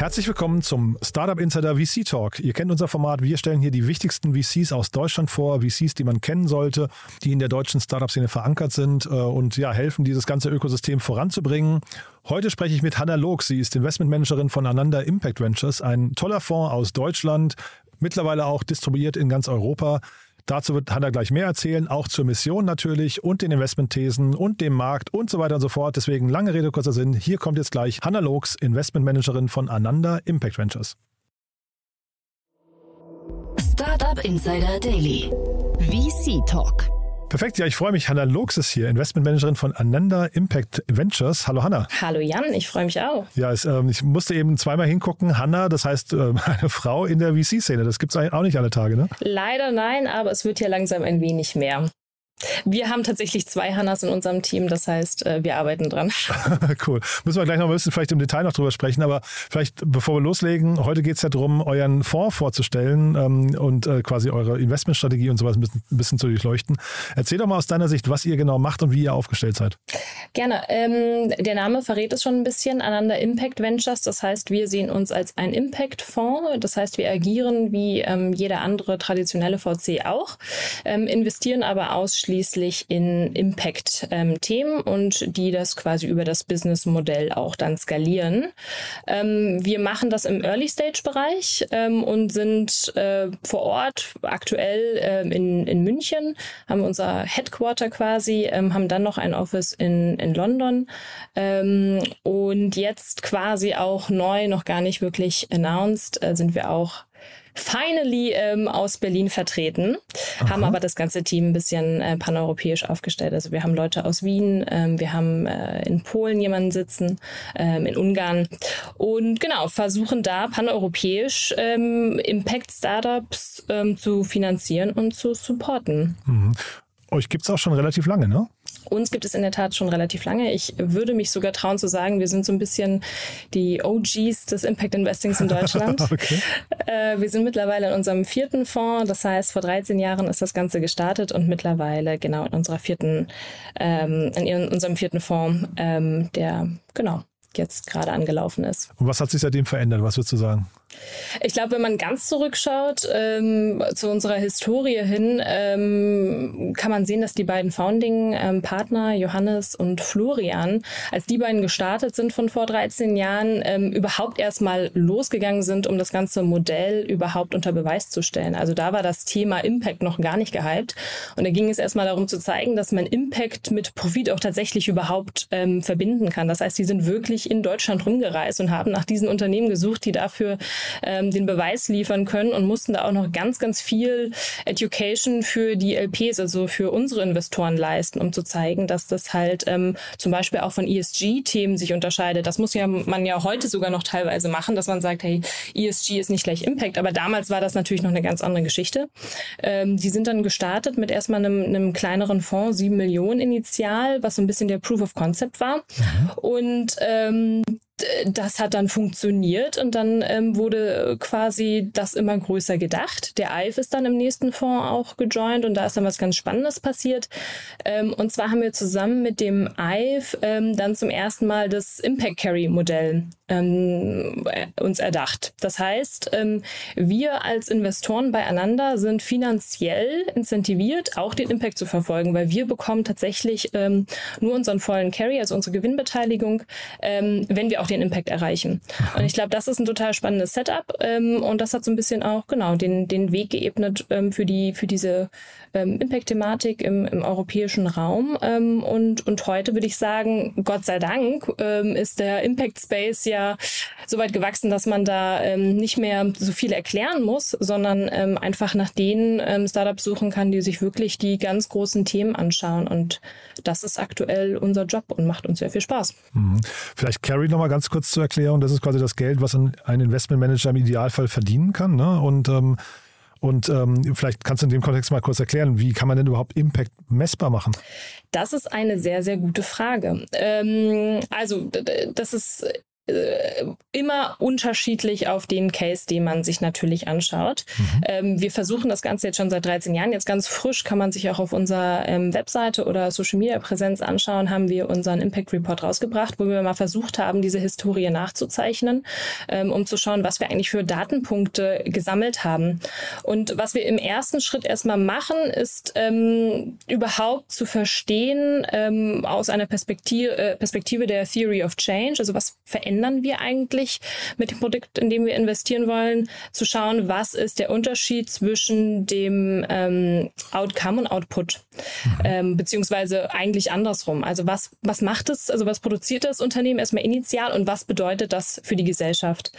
Herzlich willkommen zum Startup Insider VC Talk. Ihr kennt unser Format. Wir stellen hier die wichtigsten VCs aus Deutschland vor, VCs, die man kennen sollte, die in der deutschen Startup-Szene verankert sind äh, und ja, helfen, dieses ganze Ökosystem voranzubringen. Heute spreche ich mit Hanna Log. Sie ist Investmentmanagerin von Ananda Impact Ventures, ein toller Fonds aus Deutschland, mittlerweile auch distribuiert in ganz Europa. Dazu wird Hanna gleich mehr erzählen, auch zur Mission natürlich und den Investmentthesen und dem Markt und so weiter und so fort. Deswegen lange Rede, kurzer Sinn. Hier kommt jetzt gleich Hanna Logs, Investmentmanagerin von Ananda Impact Ventures. Startup Insider Daily. VC Talk. Perfekt, ja, ich freue mich. Hanna Lox ist hier, Investmentmanagerin von Ananda Impact Ventures. Hallo Hanna. Hallo Jan, ich freue mich auch. Ja, es, ähm, ich musste eben zweimal hingucken. Hanna, das heißt äh, eine Frau in der VC-Szene. Das gibt es auch nicht alle Tage, ne? Leider nein, aber es wird ja langsam ein wenig mehr. Wir haben tatsächlich zwei Hannas in unserem Team, das heißt, äh, wir arbeiten dran. cool. Müssen wir gleich noch ein bisschen vielleicht im Detail noch drüber sprechen, aber vielleicht bevor wir loslegen, heute geht es ja darum, euren Fonds vorzustellen ähm, und äh, quasi eure Investmentstrategie und sowas ein bisschen, ein bisschen, zu durchleuchten. Erzähl doch mal aus deiner Sicht, was ihr genau macht und wie ihr aufgestellt seid. Gerne. Ähm, der Name verrät es schon ein bisschen, Ananda Impact Ventures. Das heißt, wir sehen uns als ein Impact-Fonds. Das heißt, wir agieren wie ähm, jeder andere traditionelle VC auch, ähm, investieren aber ausschließlich ausschließlich in Impact-Themen ähm, und die das quasi über das Business-Modell auch dann skalieren. Ähm, wir machen das im Early-Stage-Bereich ähm, und sind äh, vor Ort aktuell äh, in, in München, haben unser Headquarter quasi, ähm, haben dann noch ein Office in, in London ähm, und jetzt quasi auch neu, noch gar nicht wirklich announced, äh, sind wir auch finally ähm, aus Berlin vertreten, Aha. haben aber das ganze Team ein bisschen äh, paneuropäisch aufgestellt. Also wir haben Leute aus Wien, ähm, wir haben äh, in Polen jemanden sitzen, ähm, in Ungarn und genau, versuchen da paneuropäisch ähm, Impact-Startups ähm, zu finanzieren und zu supporten. Mhm. Euch gibt es auch schon relativ lange, ne? Uns gibt es in der Tat schon relativ lange. Ich würde mich sogar trauen zu sagen, wir sind so ein bisschen die OGs des Impact Investings in Deutschland. okay. äh, wir sind mittlerweile in unserem vierten Fonds. Das heißt, vor 13 Jahren ist das Ganze gestartet und mittlerweile genau in unserer vierten, ähm, in unserem vierten Fonds, ähm, der genau jetzt gerade angelaufen ist. Und was hat sich seitdem verändert? Was würdest du sagen? Ich glaube, wenn man ganz zurückschaut ähm, zu unserer Historie hin, ähm, kann man sehen, dass die beiden Founding-Partner, ähm, Johannes und Florian, als die beiden gestartet sind von vor 13 Jahren, ähm, überhaupt erstmal losgegangen sind, um das ganze Modell überhaupt unter Beweis zu stellen. Also da war das Thema Impact noch gar nicht gehypt. Und da ging es erstmal darum zu zeigen, dass man Impact mit Profit auch tatsächlich überhaupt ähm, verbinden kann. Das heißt, die sind wirklich in Deutschland rumgereist und haben nach diesen Unternehmen gesucht, die dafür ähm, den Beweis liefern können und mussten da auch noch ganz, ganz viel Education für die LPs, also für unsere Investoren leisten, um zu zeigen, dass das halt ähm, zum Beispiel auch von ESG-Themen sich unterscheidet. Das muss ja man ja heute sogar noch teilweise machen, dass man sagt, hey, ESG ist nicht gleich Impact, aber damals war das natürlich noch eine ganz andere Geschichte. Ähm, die sind dann gestartet mit erstmal einem, einem kleineren Fonds, sieben Millionen initial, was so ein bisschen der Proof of Concept war. Mhm. Und ähm, das hat dann funktioniert und dann ähm, wurde quasi das immer größer gedacht. Der EIF ist dann im nächsten Fonds auch gejoint und da ist dann was ganz Spannendes passiert. Ähm, und zwar haben wir zusammen mit dem EIF ähm, dann zum ersten Mal das Impact Carry Modell ähm, uns erdacht. Das heißt, ähm, wir als Investoren beieinander sind finanziell incentiviert, auch den Impact zu verfolgen, weil wir bekommen tatsächlich ähm, nur unseren vollen Carry, also unsere Gewinnbeteiligung, wenn wir auch den Impact erreichen. Und ich glaube, das ist ein total spannendes Setup ähm, und das hat so ein bisschen auch genau den, den Weg geebnet ähm, für die für diese ähm, Impact-Thematik im, im europäischen Raum. Ähm, und, und heute würde ich sagen, Gott sei Dank ähm, ist der Impact-Space ja so weit gewachsen, dass man da ähm, nicht mehr so viel erklären muss, sondern ähm, einfach nach den ähm, Startups suchen kann, die sich wirklich die ganz großen Themen anschauen. Und das ist aktuell unser Job und macht uns sehr viel Spaß. Mhm. Vielleicht Carrie nochmal ganz kurz zur Erklärung. Das ist quasi das Geld, was ein Investmentmanager im Idealfall verdienen kann. Ne? Und ähm, Und ähm, vielleicht kannst du in dem Kontext mal kurz erklären, wie kann man denn überhaupt Impact messbar machen? Das ist eine sehr, sehr gute Frage. Ähm, also, das ist immer unterschiedlich auf den Case, den man sich natürlich anschaut. Mhm. Ähm, wir versuchen das Ganze jetzt schon seit 13 Jahren. Jetzt ganz frisch kann man sich auch auf unserer ähm, Webseite oder Social Media Präsenz anschauen, haben wir unseren Impact Report rausgebracht, wo wir mal versucht haben, diese Historie nachzuzeichnen, ähm, um zu schauen, was wir eigentlich für Datenpunkte gesammelt haben. Und was wir im ersten Schritt erstmal machen, ist ähm, überhaupt zu verstehen ähm, aus einer Perspektive, äh, Perspektive der Theory of Change, also was verändert verändern wir eigentlich mit dem Produkt, in dem wir investieren wollen, zu schauen, was ist der Unterschied zwischen dem ähm, Outcome und Output, mhm. ähm, beziehungsweise eigentlich andersrum. Also was, was macht es, also was produziert das Unternehmen erstmal initial und was bedeutet das für die Gesellschaft?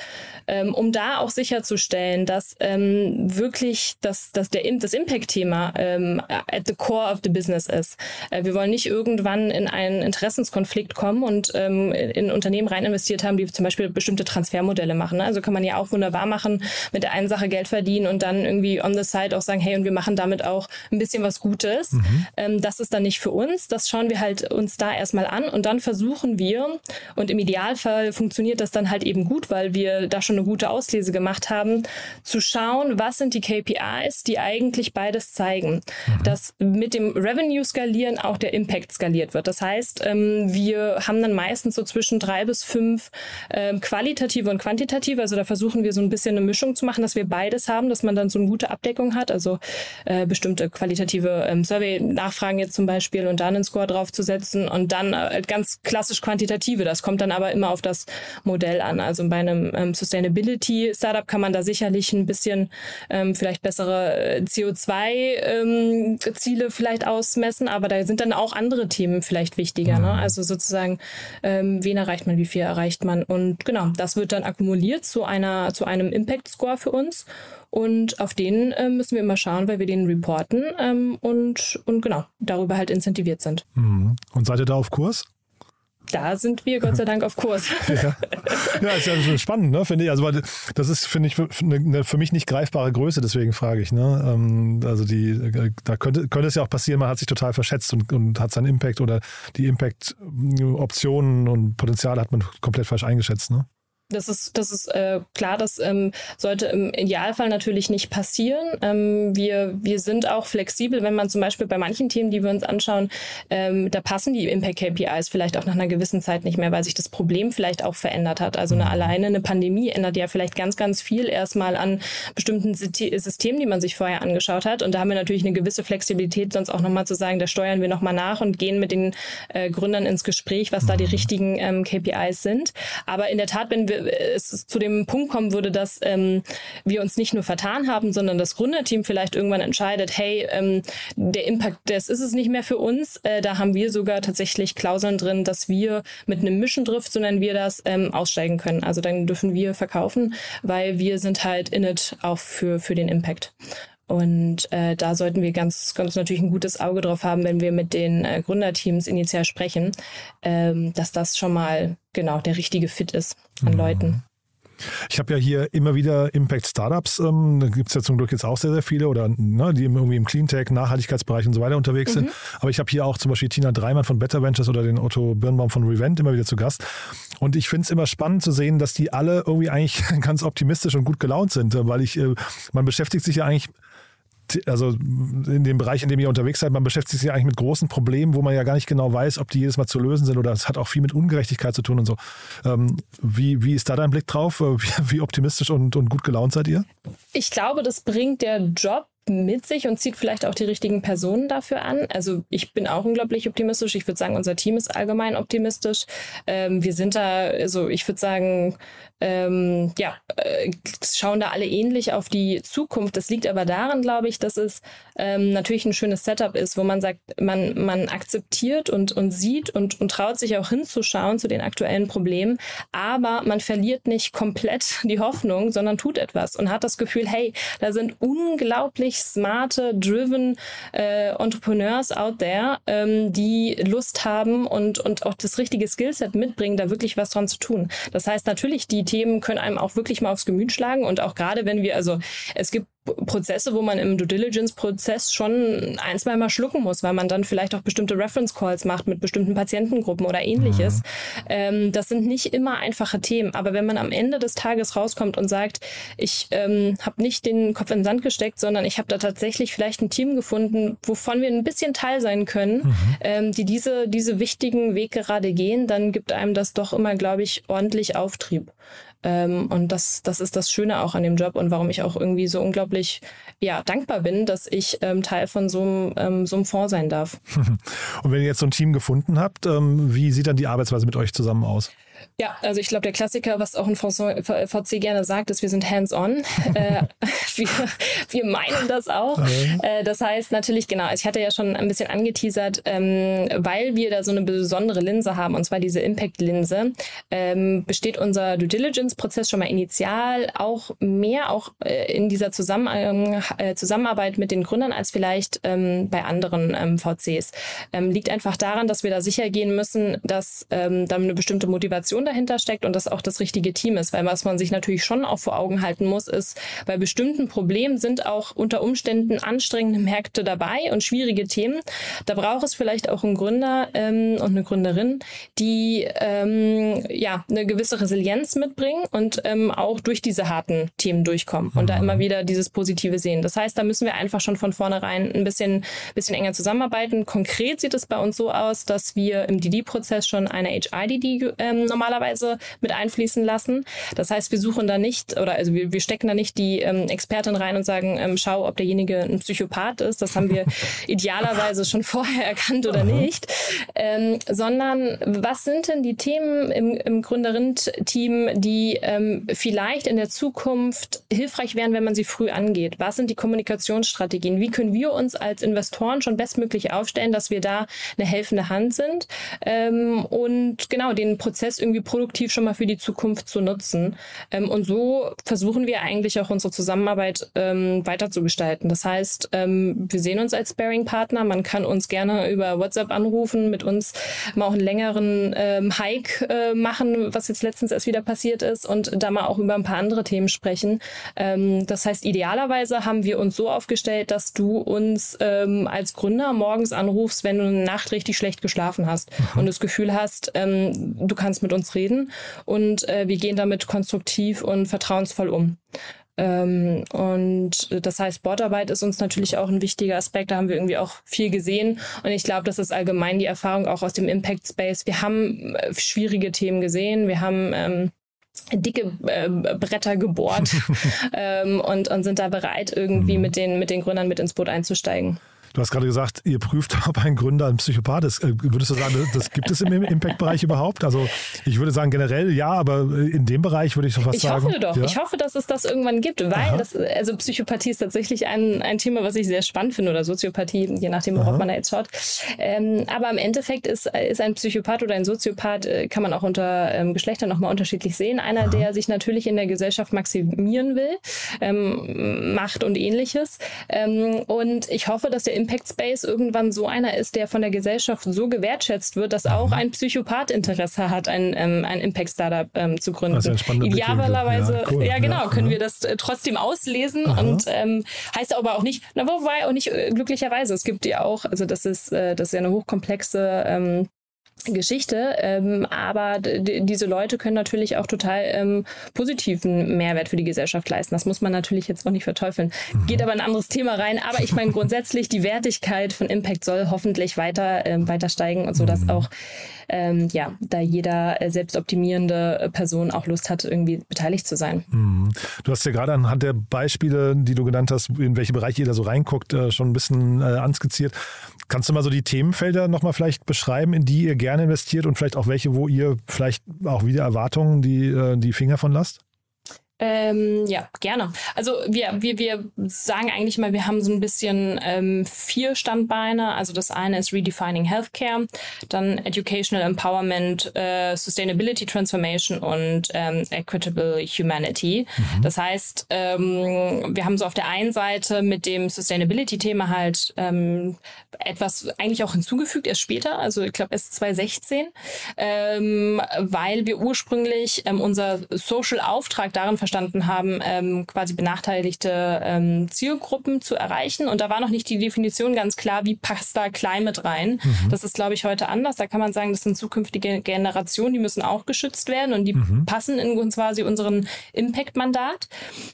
Ähm, um da auch sicherzustellen, dass ähm, wirklich das, das, der, das Impact-Thema ähm, at the core of the business ist. Äh, wir wollen nicht irgendwann in einen Interessenskonflikt kommen und ähm, in Unternehmen rein investiert haben, haben, die zum Beispiel bestimmte Transfermodelle machen. Ne? Also kann man ja auch wunderbar machen, mit der einen Sache Geld verdienen und dann irgendwie on the side auch sagen, hey, und wir machen damit auch ein bisschen was Gutes. Mhm. Ähm, das ist dann nicht für uns. Das schauen wir halt uns da erstmal an und dann versuchen wir, und im Idealfall funktioniert das dann halt eben gut, weil wir da schon eine gute Auslese gemacht haben, zu schauen, was sind die KPIs, die eigentlich beides zeigen. Mhm. Dass mit dem Revenue skalieren auch der Impact skaliert wird. Das heißt, ähm, wir haben dann meistens so zwischen drei bis fünf ähm, qualitative und quantitative. Also da versuchen wir so ein bisschen eine Mischung zu machen, dass wir beides haben, dass man dann so eine gute Abdeckung hat. Also äh, bestimmte qualitative ähm, Survey-Nachfragen jetzt zum Beispiel und dann einen Score draufzusetzen und dann äh, ganz klassisch quantitative. Das kommt dann aber immer auf das Modell an. Also bei einem ähm, Sustainability-Startup kann man da sicherlich ein bisschen ähm, vielleicht bessere äh, CO2-Ziele ähm, vielleicht ausmessen, aber da sind dann auch andere Themen vielleicht wichtiger. Ne? Mhm. Also sozusagen, ähm, wen erreicht man, wie viel erreicht man man. Und genau, das wird dann akkumuliert zu einer, zu einem Impact Score für uns. Und auf den äh, müssen wir immer schauen, weil wir den reporten ähm, und, und genau, darüber halt incentiviert sind. Mhm. Und seid ihr da auf Kurs? Da sind wir Gott sei Dank auf Kurs. ja. ja, ist ja schon spannend, ne, finde ich. Also, weil das ist, finde ich, eine für mich nicht greifbare Größe, deswegen frage ich. Ne? Ähm, also, die, da könnte, könnte es ja auch passieren, man hat sich total verschätzt und, und hat seinen Impact oder die Impact-Optionen und Potenziale hat man komplett falsch eingeschätzt. Ne? Das ist, das ist äh, klar, das ähm, sollte im Idealfall natürlich nicht passieren. Ähm, wir, wir sind auch flexibel, wenn man zum Beispiel bei manchen Themen, die wir uns anschauen, ähm, da passen die Impact-KPIs vielleicht auch nach einer gewissen Zeit nicht mehr, weil sich das Problem vielleicht auch verändert hat. Also eine, mhm. alleine eine Pandemie ändert ja vielleicht ganz, ganz viel erstmal an bestimmten Systemen, die man sich vorher angeschaut hat. Und da haben wir natürlich eine gewisse Flexibilität, sonst auch nochmal zu sagen, da steuern wir nochmal nach und gehen mit den äh, Gründern ins Gespräch, was da die mhm. richtigen ähm, KPIs sind. Aber in der Tat, wenn wir es zu dem Punkt kommen würde, dass ähm, wir uns nicht nur vertan haben, sondern das Gründerteam vielleicht irgendwann entscheidet, hey, ähm, der Impact, das ist es nicht mehr für uns. Äh, da haben wir sogar tatsächlich Klauseln drin, dass wir mit einem Mission Drift, so nennen wir das, ähm, aussteigen können. Also dann dürfen wir verkaufen, weil wir sind halt in it auch für, für den Impact. Und äh, da sollten wir ganz, ganz natürlich ein gutes Auge drauf haben, wenn wir mit den äh, Gründerteams initial sprechen, ähm, dass das schon mal genau der richtige Fit ist an mhm. Leuten. Ich habe ja hier immer wieder Impact Startups, ähm, da gibt es ja zum Glück jetzt auch sehr, sehr viele, oder ne, die irgendwie im Cleantech, Nachhaltigkeitsbereich und so weiter unterwegs mhm. sind. Aber ich habe hier auch zum Beispiel Tina Dreimann von Better Ventures oder den Otto Birnbaum von Revent immer wieder zu Gast. Und ich finde es immer spannend zu sehen, dass die alle irgendwie eigentlich ganz optimistisch und gut gelaunt sind, weil ich, äh, man beschäftigt sich ja eigentlich also in dem Bereich, in dem ihr unterwegs seid, man beschäftigt sich ja eigentlich mit großen Problemen, wo man ja gar nicht genau weiß, ob die jedes Mal zu lösen sind oder es hat auch viel mit Ungerechtigkeit zu tun und so. Ähm, wie, wie ist da dein Blick drauf? Wie, wie optimistisch und, und gut gelaunt seid ihr? Ich glaube, das bringt der Job mit sich und zieht vielleicht auch die richtigen Personen dafür an. Also ich bin auch unglaublich optimistisch. Ich würde sagen, unser Team ist allgemein optimistisch. Ähm, wir sind da, also ich würde sagen, ähm, ja, äh, schauen da alle ähnlich auf die Zukunft. Das liegt aber daran, glaube ich, dass es ähm, natürlich ein schönes Setup ist, wo man sagt, man, man akzeptiert und, und sieht und, und traut sich auch hinzuschauen zu den aktuellen Problemen, aber man verliert nicht komplett die Hoffnung, sondern tut etwas und hat das Gefühl, hey, da sind unglaublich smarte, driven äh, Entrepreneurs out there, ähm, die Lust haben und, und auch das richtige Skillset mitbringen, da wirklich was dran zu tun. Das heißt natürlich, die Themen können einem auch wirklich mal aufs Gemüt schlagen. Und auch gerade wenn wir, also es gibt Prozesse, wo man im Due Diligence-Prozess schon ein, zwei Mal schlucken muss, weil man dann vielleicht auch bestimmte Reference Calls macht mit bestimmten Patientengruppen oder ähnliches. Mhm. Ähm, das sind nicht immer einfache Themen. Aber wenn man am Ende des Tages rauskommt und sagt, ich ähm, habe nicht den Kopf in den Sand gesteckt, sondern ich habe da tatsächlich vielleicht ein Team gefunden, wovon wir ein bisschen Teil sein können, mhm. ähm, die diese, diese wichtigen Weg gerade gehen, dann gibt einem das doch immer, glaube ich, ordentlich Auftrieb. Ähm, und das, das ist das Schöne auch an dem Job und warum ich auch irgendwie so unglaublich ja, dankbar bin, dass ich ähm, Teil von so einem, ähm, so einem Fonds sein darf. und wenn ihr jetzt so ein Team gefunden habt, ähm, wie sieht dann die Arbeitsweise mit euch zusammen aus? Ja, also ich glaube, der Klassiker, was auch ein VC gerne sagt, ist, wir sind hands-on. äh, wir, wir meinen das auch. Äh, das heißt natürlich, genau, ich hatte ja schon ein bisschen angeteasert, ähm, weil wir da so eine besondere Linse haben, und zwar diese Impact-Linse, ähm, besteht unser Due Diligence-Prozess schon mal initial auch mehr auch äh, in dieser Zusammen äh, Zusammenarbeit mit den Gründern als vielleicht ähm, bei anderen ähm, VCs. Ähm, liegt einfach daran, dass wir da sicher gehen müssen, dass ähm, da eine bestimmte Motivation Motivation dahinter steckt und das auch das richtige Team ist. Weil was man sich natürlich schon auch vor Augen halten muss, ist, bei bestimmten Problemen sind auch unter Umständen anstrengende Märkte dabei und schwierige Themen. Da braucht es vielleicht auch einen Gründer ähm, und eine Gründerin, die ähm, ja eine gewisse Resilienz mitbringen und ähm, auch durch diese harten Themen durchkommen und mhm. da immer wieder dieses Positive sehen. Das heißt, da müssen wir einfach schon von vornherein ein bisschen, bisschen enger zusammenarbeiten. Konkret sieht es bei uns so aus, dass wir im DD-Prozess schon eine HIDD ähm, normalerweise mit einfließen lassen. Das heißt, wir suchen da nicht oder also wir, wir stecken da nicht die ähm, Expertin rein und sagen, ähm, schau, ob derjenige ein Psychopath ist. Das haben wir idealerweise schon vorher erkannt oder nicht. Ähm, sondern was sind denn die Themen im, im Gründerinnen-Team, die ähm, vielleicht in der Zukunft hilfreich wären, wenn man sie früh angeht? Was sind die Kommunikationsstrategien? Wie können wir uns als Investoren schon bestmöglich aufstellen, dass wir da eine helfende Hand sind ähm, und genau den Prozess irgendwie irgendwie produktiv schon mal für die Zukunft zu nutzen. Ähm, und so versuchen wir eigentlich auch unsere Zusammenarbeit ähm, weiterzugestalten. Das heißt, ähm, wir sehen uns als Sparing-Partner. Man kann uns gerne über WhatsApp anrufen, mit uns mal auch einen längeren ähm, Hike äh, machen, was jetzt letztens erst wieder passiert ist und da mal auch über ein paar andere Themen sprechen. Ähm, das heißt, idealerweise haben wir uns so aufgestellt, dass du uns ähm, als Gründer morgens anrufst, wenn du eine Nacht richtig schlecht geschlafen hast mhm. und das Gefühl hast, du kannst mit uns uns reden und äh, wir gehen damit konstruktiv und vertrauensvoll um. Ähm, und das heißt, Bordarbeit ist uns natürlich auch ein wichtiger Aspekt. Da haben wir irgendwie auch viel gesehen. Und ich glaube, das ist allgemein die Erfahrung auch aus dem Impact Space. Wir haben äh, schwierige Themen gesehen. Wir haben ähm, dicke äh, Bretter gebohrt ähm, und, und sind da bereit, irgendwie mhm. mit den, mit den Gründern mit ins Boot einzusteigen. Du hast gerade gesagt, ihr prüft, ob ein Gründer ein Psychopath ist. Äh, würdest du sagen, das gibt es im Impact-Bereich überhaupt? Also ich würde sagen generell ja, aber in dem Bereich würde ich so fast ich sagen. Ich hoffe doch. Ja? Ich hoffe, dass es das irgendwann gibt, weil das, also Psychopathie ist tatsächlich ein, ein Thema, was ich sehr spannend finde oder Soziopathie, je nachdem, worauf Aha. man da jetzt schaut. Ähm, aber im Endeffekt ist, ist ein Psychopath oder ein Soziopath, äh, kann man auch unter ähm, Geschlechtern nochmal unterschiedlich sehen. Einer, Aha. der sich natürlich in der Gesellschaft maximieren will, ähm, Macht und ähnliches. Ähm, und ich hoffe, dass der Impact Space irgendwann so einer ist, der von der Gesellschaft so gewertschätzt wird, dass auch mhm. ein Psychopath Interesse hat, ein, ähm, ein Impact-Startup ähm, zu gründen. Idealerweise, ja, cool. ja, genau, ja, können ja. wir das äh, trotzdem auslesen Aha. und ähm, heißt aber auch nicht, na, wobei auch nicht äh, glücklicherweise. Es gibt ja auch, also das ist, äh, das ist ja eine hochkomplexe ähm, Geschichte, ähm, aber diese Leute können natürlich auch total ähm, positiven Mehrwert für die Gesellschaft leisten. Das muss man natürlich jetzt auch nicht verteufeln. Mhm. Geht aber ein anderes Thema rein. Aber ich meine grundsätzlich die Wertigkeit von Impact soll hoffentlich weiter ähm, weiter steigen und so, dass mhm. auch ähm, ja da jeder äh, selbstoptimierende Person auch Lust hat, irgendwie beteiligt zu sein. Mhm. Du hast ja gerade anhand der Beispiele, die du genannt hast, in welche Bereiche jeder so reinguckt, äh, schon ein bisschen äh, anskizziert. Kannst du mal so die Themenfelder nochmal vielleicht beschreiben, in die ihr gerne investiert und vielleicht auch welche, wo ihr vielleicht auch wieder Erwartungen die, äh, die Finger von lasst? Ähm, ja, gerne. Also wir, wir, wir sagen eigentlich mal, wir haben so ein bisschen ähm, vier Standbeine. Also das eine ist Redefining Healthcare, dann Educational Empowerment, äh, Sustainability Transformation und ähm, Equitable Humanity. Mhm. Das heißt, ähm, wir haben so auf der einen Seite mit dem Sustainability-Thema halt ähm, etwas eigentlich auch hinzugefügt, erst später, also ich glaube erst 2016, ähm, weil wir ursprünglich unser Social-Auftrag darin verstehen, verstanden haben, ähm, quasi benachteiligte ähm, Zielgruppen zu erreichen. Und da war noch nicht die Definition ganz klar, wie passt da Climate rein. Mhm. Das ist, glaube ich, heute anders. Da kann man sagen, das sind zukünftige Generationen, die müssen auch geschützt werden und die mhm. passen in uns quasi unseren Impact-Mandat.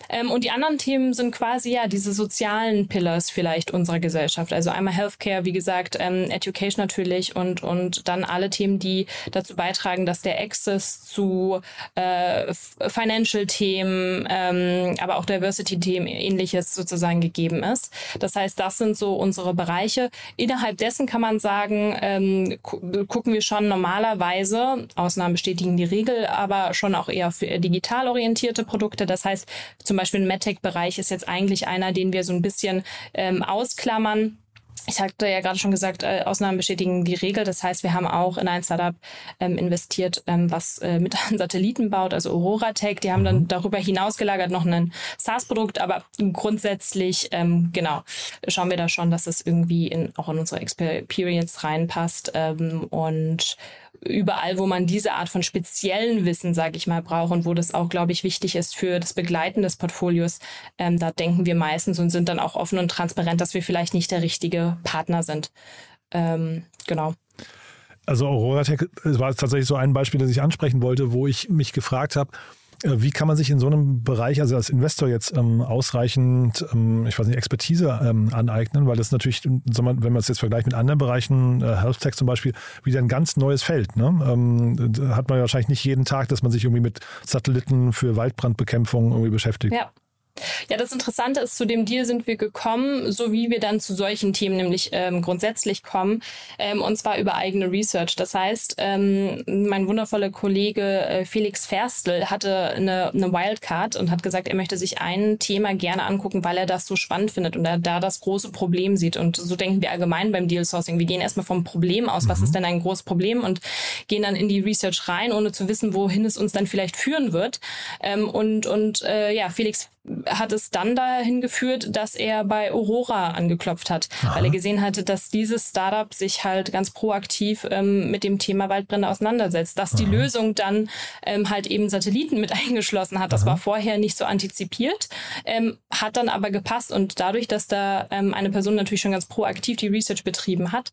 Ähm, und die anderen Themen sind quasi ja diese sozialen Pillars vielleicht unserer Gesellschaft. Also einmal Healthcare, wie gesagt, ähm, Education natürlich und, und dann alle Themen, die dazu beitragen, dass der Access zu äh, Financial-Themen, ähm, aber auch Diversity-Themen, ähnliches sozusagen gegeben ist. Das heißt, das sind so unsere Bereiche. Innerhalb dessen kann man sagen, ähm, gu gucken wir schon normalerweise, Ausnahmen bestätigen die Regel, aber schon auch eher für digital orientierte Produkte. Das heißt, zum Beispiel ein MedTech-Bereich ist jetzt eigentlich einer, den wir so ein bisschen ähm, ausklammern ich hatte ja gerade schon gesagt, äh, Ausnahmen bestätigen die Regel. Das heißt, wir haben auch in ein Startup ähm, investiert, ähm, was äh, mit Satelliten baut, also Aurora Tech. Die haben dann mhm. darüber hinaus gelagert noch ein SaaS-Produkt, aber grundsätzlich, ähm, genau, schauen wir da schon, dass es irgendwie in, auch in unsere Experience reinpasst ähm, und überall, wo man diese Art von speziellen Wissen, sage ich mal, braucht und wo das auch, glaube ich, wichtig ist für das Begleiten des Portfolios, ähm, da denken wir meistens und sind dann auch offen und transparent, dass wir vielleicht nicht der richtige Partner sind. Ähm, genau. Also Aurora Tech war tatsächlich so ein Beispiel, das ich ansprechen wollte, wo ich mich gefragt habe, wie kann man sich in so einem Bereich, also als Investor jetzt ähm, ausreichend, ähm, ich weiß nicht, Expertise ähm, aneignen, weil das natürlich, wenn man es jetzt vergleicht mit anderen Bereichen, äh, Health Tech zum Beispiel, wieder ein ganz neues Feld. Ne? Ähm, hat man wahrscheinlich nicht jeden Tag, dass man sich irgendwie mit Satelliten für Waldbrandbekämpfung irgendwie beschäftigt. Ja. Ja, das Interessante ist, zu dem Deal sind wir gekommen, so wie wir dann zu solchen Themen nämlich ähm, grundsätzlich kommen, ähm, und zwar über eigene Research. Das heißt, ähm, mein wundervoller Kollege äh, Felix Ferstl hatte eine, eine Wildcard und hat gesagt, er möchte sich ein Thema gerne angucken, weil er das so spannend findet und er da das große Problem sieht. Und so denken wir allgemein beim Deal Sourcing. Wir gehen erstmal vom Problem aus, mhm. was ist denn ein großes Problem und gehen dann in die Research rein, ohne zu wissen, wohin es uns dann vielleicht führen wird. Ähm, und und äh, ja, Felix hat es dann dahin geführt, dass er bei Aurora angeklopft hat, Aha. weil er gesehen hatte, dass dieses Startup sich halt ganz proaktiv ähm, mit dem Thema Waldbrände auseinandersetzt, dass Aha. die Lösung dann ähm, halt eben Satelliten mit eingeschlossen hat. Das Aha. war vorher nicht so antizipiert, ähm, hat dann aber gepasst und dadurch, dass da ähm, eine Person natürlich schon ganz proaktiv die Research betrieben hat,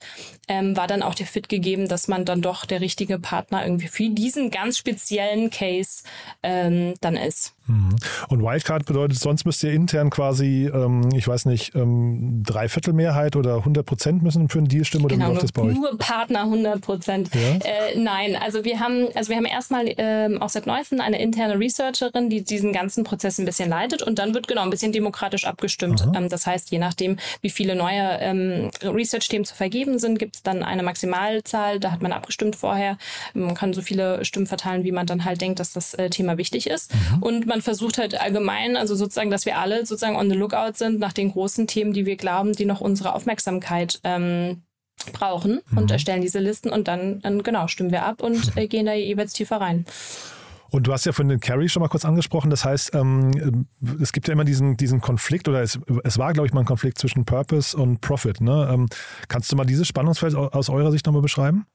ähm, war dann auch der Fit gegeben, dass man dann doch der richtige Partner irgendwie für diesen ganz speziellen Case ähm, dann ist. Mhm. Und Wildcard bedeutet, sonst müsst ihr intern quasi, ähm, ich weiß nicht, ähm, Dreiviertelmehrheit oder 100 Prozent müssen für einen Deal stimmen oder genau, wie läuft das bei euch? Nur Partner 100 Prozent. Ja? Äh, nein, also wir haben, also wir haben erstmal ähm, auch seit neuestem eine interne Researcherin, die diesen ganzen Prozess ein bisschen leitet und dann wird genau ein bisschen demokratisch abgestimmt. Ähm, das heißt, je nachdem, wie viele neue ähm, Research-Themen zu vergeben sind, gibt es dann eine Maximalzahl. Da hat man abgestimmt vorher. Man kann so viele Stimmen verteilen, wie man dann halt denkt, dass das äh, Thema wichtig ist. Mhm. Und man versucht halt allgemein, also sozusagen, dass wir alle sozusagen on the lookout sind nach den großen Themen, die wir glauben, die noch unsere Aufmerksamkeit ähm, brauchen mhm. und erstellen diese Listen und dann, dann genau stimmen wir ab und äh, gehen da jeweils tiefer rein. Und du hast ja von den Carry schon mal kurz angesprochen. Das heißt, ähm, es gibt ja immer diesen, diesen Konflikt oder es, es war, glaube ich, mal ein Konflikt zwischen Purpose und Profit. Ne? Ähm, kannst du mal dieses Spannungsfeld aus eurer Sicht nochmal beschreiben?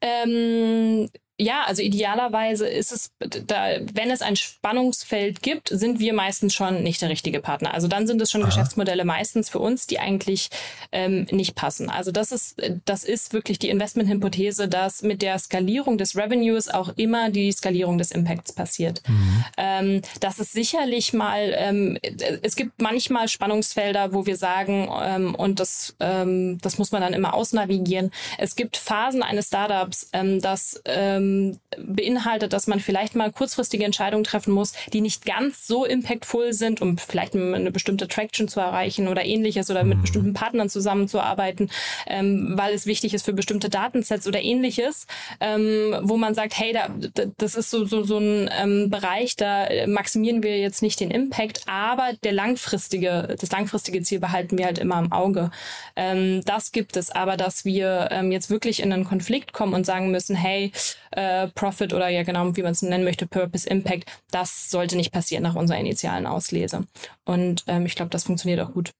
Ähm, ja, also idealerweise ist es, da, wenn es ein Spannungsfeld gibt, sind wir meistens schon nicht der richtige Partner. Also dann sind es schon Aha. Geschäftsmodelle meistens für uns, die eigentlich ähm, nicht passen. Also das ist, das ist wirklich die Investmenthypothese, dass mit der Skalierung des Revenues auch immer die Skalierung des Impacts passiert. Mhm. Ähm, das ist sicherlich mal, ähm, es gibt manchmal Spannungsfelder, wo wir sagen, ähm, und das, ähm, das muss man dann immer ausnavigieren. Es gibt Phasen eines Startups, ähm, das ähm, ähm, beinhaltet, dass man vielleicht mal kurzfristige Entscheidungen treffen muss, die nicht ganz so impactful sind, um vielleicht eine bestimmte Traction zu erreichen oder ähnliches oder mit mhm. bestimmten Partnern zusammenzuarbeiten, ähm, weil es wichtig ist für bestimmte Datensets oder ähnliches, ähm, wo man sagt, hey, da, das ist so, so, so ein ähm, Bereich, da maximieren wir jetzt nicht den Impact, aber der langfristige, das langfristige Ziel behalten wir halt immer im Auge. Ähm, das gibt es, aber dass wir ähm, jetzt wirklich in einen Konflikt kommen und sagen müssen, hey, äh, Profit oder ja genau, wie man es nennen möchte, Purpose, Impact, das sollte nicht passieren nach unserer initialen Auslese. Und ähm, ich glaube, das funktioniert auch gut.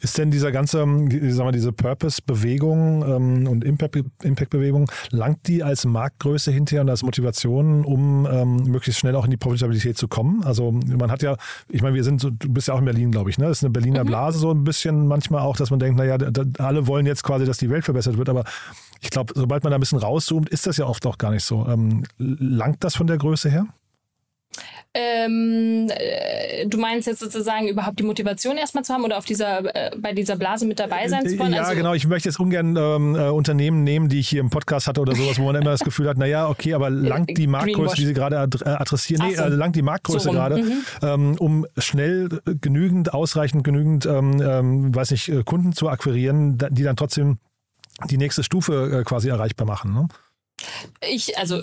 Ist denn dieser ganze, sagen wir, diese Purpose-Bewegung ähm, und Impact-Bewegung, langt die als Marktgröße hinterher und als Motivation, um ähm, möglichst schnell auch in die Profitabilität zu kommen? Also man hat ja, ich meine, wir sind so, du bist ja auch in Berlin, glaube ich, ne? Das ist eine Berliner mhm. Blase so ein bisschen manchmal auch, dass man denkt, naja, da, alle wollen jetzt quasi, dass die Welt verbessert wird, aber ich glaube, sobald man da ein bisschen rauszoomt, ist das ja oft auch gar nicht so. Ähm, langt das von der Größe her? Ähm, äh, du meinst jetzt sozusagen überhaupt die Motivation erstmal zu haben oder auf dieser, äh, bei dieser Blase mit dabei sein zu wollen? Ja, also, genau. Ich möchte jetzt ungern ähm, äh, Unternehmen nehmen, die ich hier im Podcast hatte oder sowas, wo man immer das Gefühl hat, naja, okay, aber langt die Marktgröße, die Sie gerade äh, adressieren, nee, so. äh, langt die Marktgröße so gerade, mhm. ähm, um schnell genügend, ausreichend genügend, ähm, ähm weiß nicht, Kunden zu akquirieren, die dann trotzdem die nächste Stufe quasi erreichbar machen. Ne? Ich, also,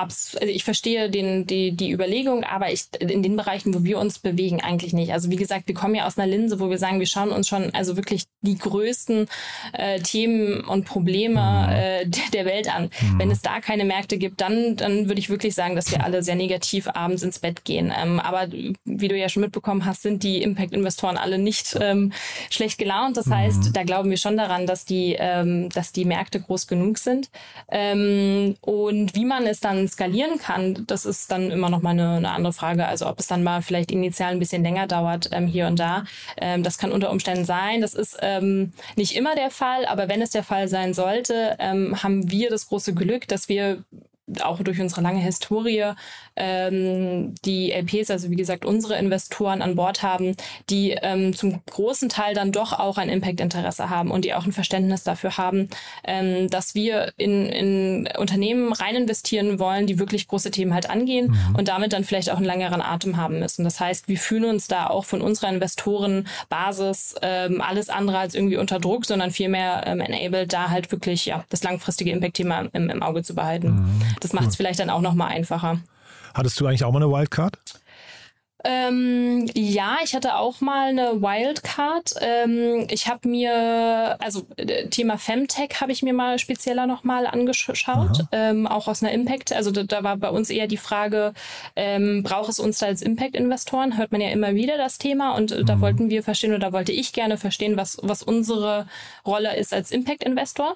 also ich verstehe den, die, die Überlegung, aber ich, in den Bereichen, wo wir uns bewegen, eigentlich nicht. Also wie gesagt, wir kommen ja aus einer Linse, wo wir sagen, wir schauen uns schon also wirklich die größten äh, Themen und Probleme mhm. äh, der Welt an. Mhm. Wenn es da keine Märkte gibt, dann, dann würde ich wirklich sagen, dass wir alle sehr negativ abends ins Bett gehen. Ähm, aber wie du ja schon mitbekommen hast, sind die Impact-Investoren alle nicht ähm, schlecht gelaunt. Das heißt, mhm. da glauben wir schon daran, dass die, ähm, dass die Märkte groß genug sind. Ähm, und wie man es dann skalieren kann, das ist dann immer noch mal eine, eine, andere Frage. Also ob es dann mal vielleicht initial ein bisschen länger dauert ähm, hier und da. Ähm, das kann unter Umständen sein. Das ist ähm, nicht immer der Fall, aber wenn es der Fall sein sollte, ähm, haben wir das große Glück, dass wir auch durch unsere lange Historie ähm, die LPs, also wie gesagt unsere Investoren an Bord haben, die ähm, zum großen Teil dann doch auch ein Impact-Interesse haben und die auch ein Verständnis dafür haben, ähm, dass wir in, in Unternehmen rein investieren wollen, die wirklich große Themen halt angehen mhm. und damit dann vielleicht auch einen längeren Atem haben müssen. Das heißt, wir fühlen uns da auch von unserer Investorenbasis ähm, alles andere als irgendwie unter Druck, sondern vielmehr ähm, enabled, da halt wirklich ja, das langfristige Impact-Thema im, im Auge zu behalten. Mhm. Das macht es vielleicht dann auch nochmal einfacher. Hattest du eigentlich auch mal eine Wildcard? Ähm, ja, ich hatte auch mal eine Wildcard. Ähm, ich habe mir, also äh, Thema Femtech habe ich mir mal spezieller nochmal angeschaut, ähm, auch aus einer Impact. Also da, da, war bei uns eher die Frage, ähm, braucht es uns da als Impact-Investoren? Hört man ja immer wieder das Thema und äh, mhm. da wollten wir verstehen oder da wollte ich gerne verstehen, was, was unsere Rolle ist als Impact-Investor.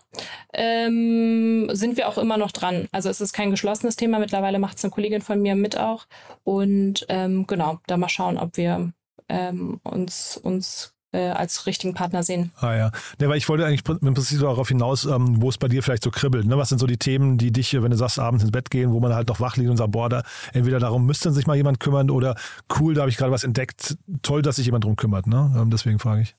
Ähm, sind wir auch immer noch dran. Also es ist kein geschlossenes Thema. Mittlerweile macht es eine Kollegin von mir mit auch. Und ähm, genau, da mal schauen, ob wir ähm, uns, uns äh, als richtigen Partner sehen. Ah ja. Ne, weil ich wollte eigentlich im Prinzip darauf hinaus, ähm, wo es bei dir vielleicht so kribbelt. Ne? Was sind so die Themen, die dich, wenn du sagst, abends ins Bett gehen, wo man halt noch wach liegt und sagt, boah, da, entweder darum müsste sich mal jemand kümmern oder cool, da habe ich gerade was entdeckt, toll, dass sich jemand drum kümmert. Ne? Ähm, deswegen frage ich.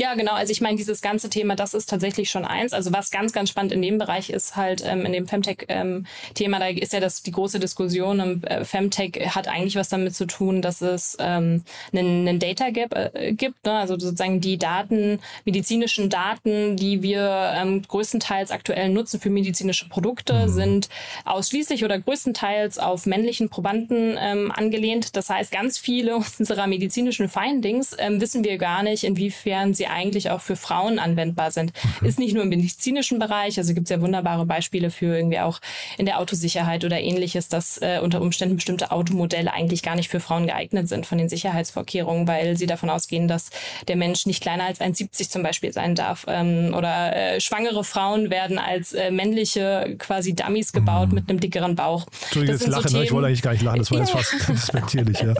Ja, genau. Also ich meine, dieses ganze Thema, das ist tatsächlich schon eins. Also was ganz, ganz spannend in dem Bereich ist halt ähm, in dem Femtech-Thema, ähm, da ist ja das die große Diskussion. Und, äh, Femtech hat eigentlich was damit zu tun, dass es ähm, einen, einen Data Gap äh, gibt. Ne? Also sozusagen die Daten, medizinischen Daten, die wir ähm, größtenteils aktuell nutzen für medizinische Produkte, mhm. sind ausschließlich oder größtenteils auf männlichen Probanden ähm, angelehnt. Das heißt, ganz viele unserer medizinischen Findings ähm, wissen wir gar nicht, inwiefern sie sie eigentlich auch für Frauen anwendbar sind. Mhm. Ist nicht nur im medizinischen Bereich, also gibt es ja wunderbare Beispiele für irgendwie auch in der Autosicherheit oder ähnliches, dass äh, unter Umständen bestimmte Automodelle eigentlich gar nicht für Frauen geeignet sind von den Sicherheitsvorkehrungen, weil sie davon ausgehen, dass der Mensch nicht kleiner als 1,70 zum Beispiel sein darf. Ähm, oder äh, schwangere Frauen werden als äh, männliche quasi Dummies gebaut mhm. mit einem dickeren Bauch. Entschuldigung, jetzt lachen, so ich wollte eigentlich gar nicht lachen, das war jetzt fast respektierlich. Ja.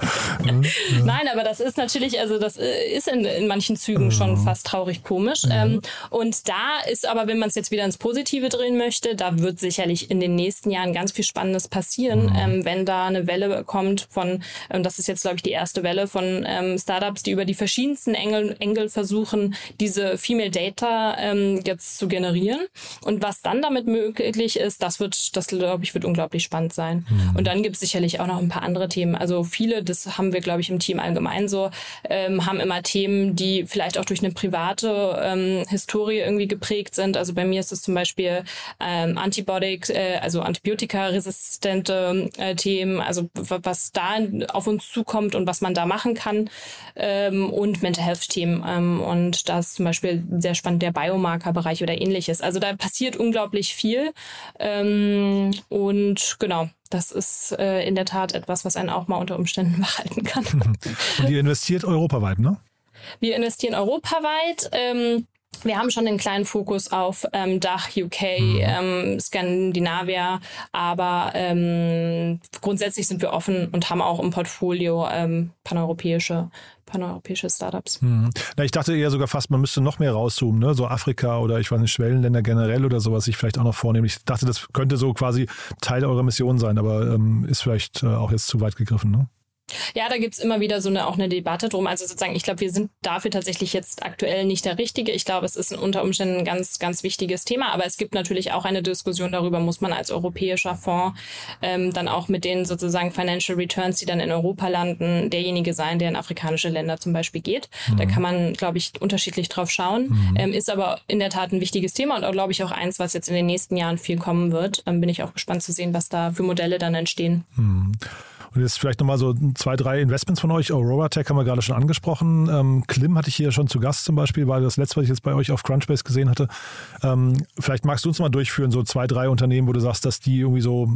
Ja. Nein, aber das ist natürlich, also das äh, ist in, in manchen Zügen schon Mhm. fast traurig komisch. Mhm. Ähm, und da ist aber, wenn man es jetzt wieder ins Positive drehen möchte, da wird sicherlich in den nächsten Jahren ganz viel Spannendes passieren, mhm. ähm, wenn da eine Welle kommt von, ähm, das ist jetzt glaube ich die erste Welle von ähm, Startups, die über die verschiedensten Engel, Engel versuchen, diese Female Data ähm, jetzt zu generieren. Und was dann damit möglich ist, das wird, das glaube ich, wird unglaublich spannend sein. Mhm. Und dann gibt es sicherlich auch noch ein paar andere Themen. Also viele, das haben wir glaube ich im Team allgemein so, ähm, haben immer Themen, die vielleicht auch durch eine private ähm, Historie irgendwie geprägt sind. Also bei mir ist es zum Beispiel ähm, Antibiotic, äh, also Antibiotika-resistente äh, Themen, also was da auf uns zukommt und was man da machen kann ähm, und Mental Health-Themen. Ähm, und da ist zum Beispiel sehr spannend der Biomarker-Bereich oder ähnliches. Also da passiert unglaublich viel ähm, und genau, das ist äh, in der Tat etwas, was einen auch mal unter Umständen behalten kann. Und ihr investiert europaweit, ne? Wir investieren europaweit. Ähm, wir haben schon einen kleinen Fokus auf ähm, Dach, UK, mhm. ähm, Skandinavia, aber ähm, grundsätzlich sind wir offen und haben auch im Portfolio ähm, paneuropäische, paneuropäische Startups. Mhm. Na, ich dachte eher sogar fast, man müsste noch mehr rauszoomen, ne? so Afrika oder ich weiß nicht, Schwellenländer generell oder sowas sich vielleicht auch noch vornehmen. Ich dachte, das könnte so quasi Teil eurer Mission sein, aber ähm, ist vielleicht äh, auch jetzt zu weit gegriffen. Ne? Ja, da gibt's immer wieder so eine auch eine Debatte drum. Also sozusagen, ich glaube, wir sind dafür tatsächlich jetzt aktuell nicht der Richtige. Ich glaube, es ist unter Umständen ein ganz, ganz wichtiges Thema, aber es gibt natürlich auch eine Diskussion darüber, muss man als europäischer Fonds ähm, dann auch mit den sozusagen Financial Returns, die dann in Europa landen, derjenige sein, der in afrikanische Länder zum Beispiel geht. Mhm. Da kann man, glaube ich, unterschiedlich drauf schauen. Mhm. Ähm, ist aber in der Tat ein wichtiges Thema und auch, glaube ich, auch eins, was jetzt in den nächsten Jahren viel kommen wird. Ähm, bin ich auch gespannt zu sehen, was da für Modelle dann entstehen. Mhm. Und jetzt vielleicht nochmal so zwei, drei Investments von euch. Aurora Tech haben wir gerade schon angesprochen. Ähm, Klim hatte ich hier schon zu Gast zum Beispiel, war das letzte, was ich jetzt bei euch auf Crunchbase gesehen hatte. Ähm, vielleicht magst du uns mal durchführen, so zwei, drei Unternehmen, wo du sagst, dass die irgendwie so,